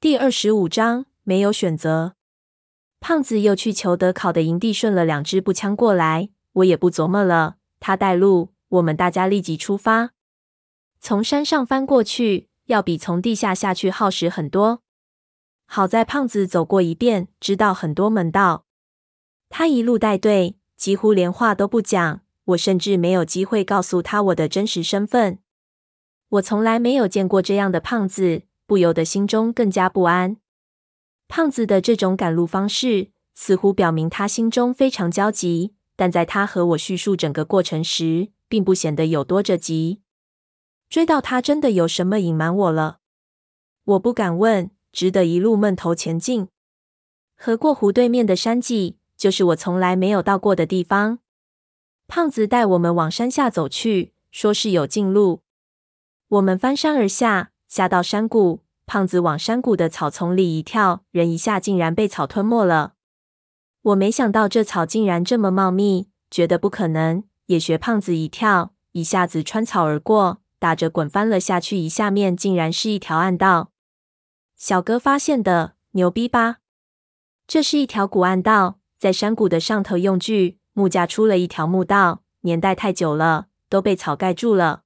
第二十五章没有选择。胖子又去裘德考的营地顺了两支步枪过来，我也不琢磨了，他带路，我们大家立即出发。从山上翻过去，要比从地下下去耗时很多。好在胖子走过一遍，知道很多门道。他一路带队，几乎连话都不讲。我甚至没有机会告诉他我的真实身份。我从来没有见过这样的胖子，不由得心中更加不安。胖子的这种赶路方式，似乎表明他心中非常焦急，但在他和我叙述整个过程时，并不显得有多着急。追到他真的有什么隐瞒我了？我不敢问，只得一路闷头前进。河过湖对面的山脊，就是我从来没有到过的地方。胖子带我们往山下走去，说是有近路。我们翻山而下，下到山谷。胖子往山谷的草丛里一跳，人一下竟然被草吞没了。我没想到这草竟然这么茂密，觉得不可能，也学胖子一跳，一下子穿草而过，打着滚翻了下去。一下面竟然是一条暗道。小哥发现的，牛逼吧？这是一条古暗道，在山谷的上头用锯。木架出了一条木道，年代太久了，都被草盖住了。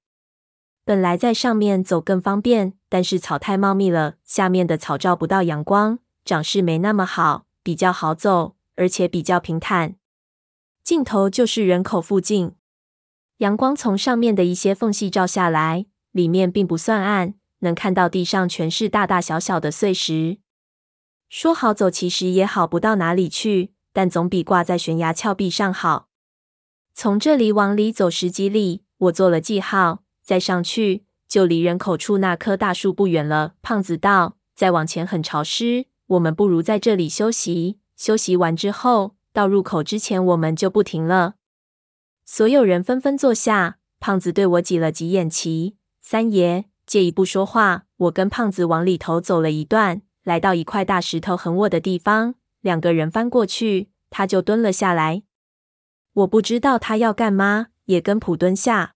本来在上面走更方便，但是草太茂密了，下面的草照不到阳光，长势没那么好，比较好走，而且比较平坦。尽头就是人口附近，阳光从上面的一些缝隙照下来，里面并不算暗，能看到地上全是大大小小的碎石。说好走，其实也好不到哪里去。但总比挂在悬崖峭壁上好。从这里往里走十几里，我做了记号。再上去，就离人口处那棵大树不远了。胖子道：“再往前很潮湿，我们不如在这里休息。休息完之后，到入口之前，我们就不停了。”所有人纷纷坐下。胖子对我挤了挤眼期：“三爷，借一步说话。”我跟胖子往里头走了一段，来到一块大石头横卧的地方。两个人翻过去，他就蹲了下来。我不知道他要干嘛，也跟普蹲下。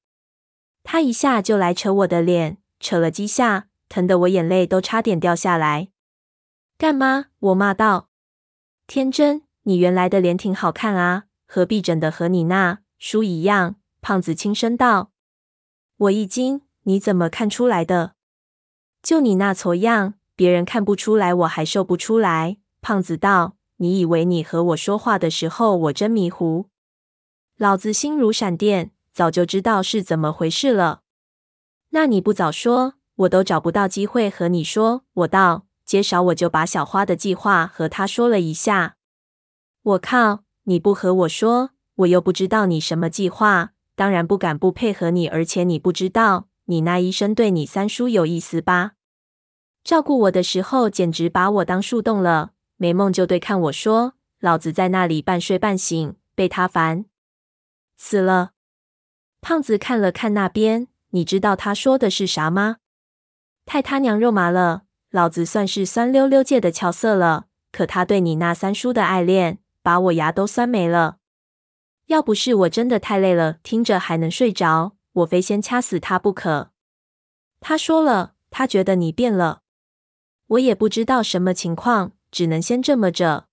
他一下就来扯我的脸，扯了几下，疼得我眼泪都差点掉下来。干嘛？我骂道。天真，你原来的脸挺好看啊，何必整的和你那书一样？胖子轻声道。我一惊，你怎么看出来的？就你那挫样，别人看不出来，我还受不出来。胖子道。你以为你和我说话的时候，我真迷糊？老子心如闪电，早就知道是怎么回事了。那你不早说，我都找不到机会和你说。我道，接少我就把小花的计划和他说了一下。我靠，你不和我说，我又不知道你什么计划，当然不敢不配合你。而且你不知道，你那医生对你三叔有意思吧？照顾我的时候，简直把我当树洞了。没梦就对看我说：“老子在那里半睡半醒，被他烦死了。”胖子看了看那边，你知道他说的是啥吗？太他娘肉麻了！老子算是酸溜溜界的翘色了，可他对你那三叔的爱恋，把我牙都酸没了。要不是我真的太累了，听着还能睡着，我非先掐死他不可。他说了，他觉得你变了，我也不知道什么情况。只能先这么着。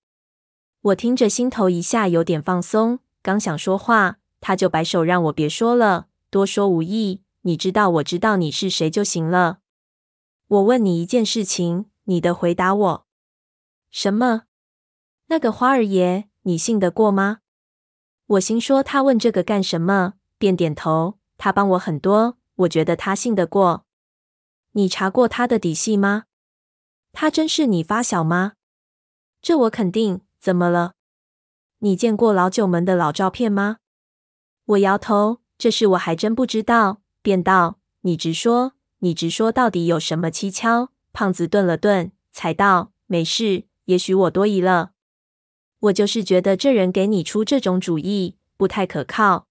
我听着，心头一下有点放松。刚想说话，他就摆手让我别说了，多说无益。你知道，我知道你是谁就行了。我问你一件事情，你的回答我。什么？那个花儿爷，你信得过吗？我心说他问这个干什么？便点头。他帮我很多，我觉得他信得过。你查过他的底细吗？他真是你发小吗？这我肯定。怎么了？你见过老九门的老照片吗？我摇头，这事我还真不知道。便道：“你直说，你直说，到底有什么蹊跷？”胖子顿了顿，才道：“没事，也许我多疑了。我就是觉得这人给你出这种主意不太可靠。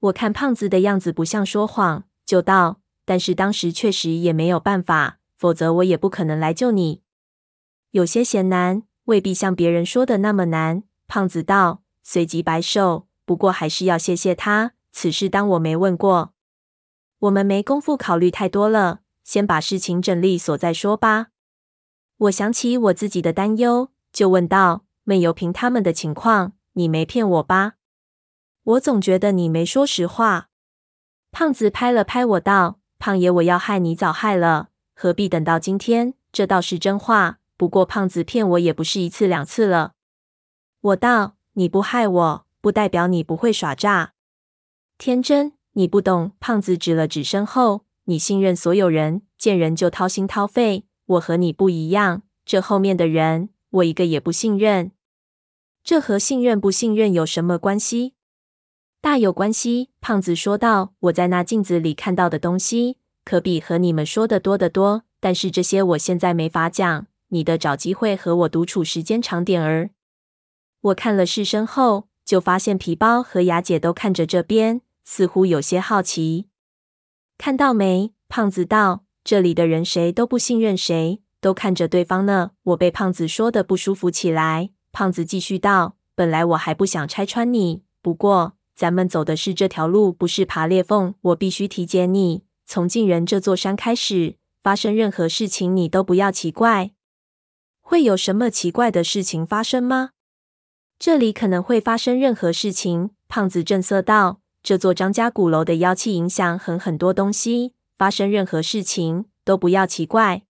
我看胖子的样子不像说谎，就道：但是当时确实也没有办法，否则我也不可能来救你。有些嫌难。”未必像别人说的那么难，胖子道，随即摆手。不过还是要谢谢他，此事当我没问过。我们没工夫考虑太多了，先把事情整利索再说吧。我想起我自己的担忧，就问道：“闷油瓶他们的情况，你没骗我吧？我总觉得你没说实话。”胖子拍了拍我道：“胖爷，我要害你早害了，何必等到今天？这倒是真话。不过胖子骗我也不是一次两次了。”我道：“你不害我，不代表你不会耍诈。天真，你不懂。”胖子指了指身后：“你信任所有人，见人就掏心掏肺。”我和你不一样，这后面的人，我一个也不信任。这和信任不信任有什么关系？大有关系。胖子说道：“我在那镜子里看到的东西，可比和你们说的多得多。但是这些我现在没法讲，你得找机会和我独处时间长点儿。”我看了视身后，就发现皮包和雅姐都看着这边，似乎有些好奇。看到没？胖子道。这里的人谁都不信任谁，都看着对方呢。我被胖子说的不舒服起来。胖子继续道：“本来我还不想拆穿你，不过咱们走的是这条路，不是爬裂缝。我必须提点你，从进人这座山开始，发生任何事情你都不要奇怪。会有什么奇怪的事情发生吗？这里可能会发生任何事情。”胖子正色道：“这座张家古楼的妖气影响很很多东西。”发生任何事情都不要奇怪。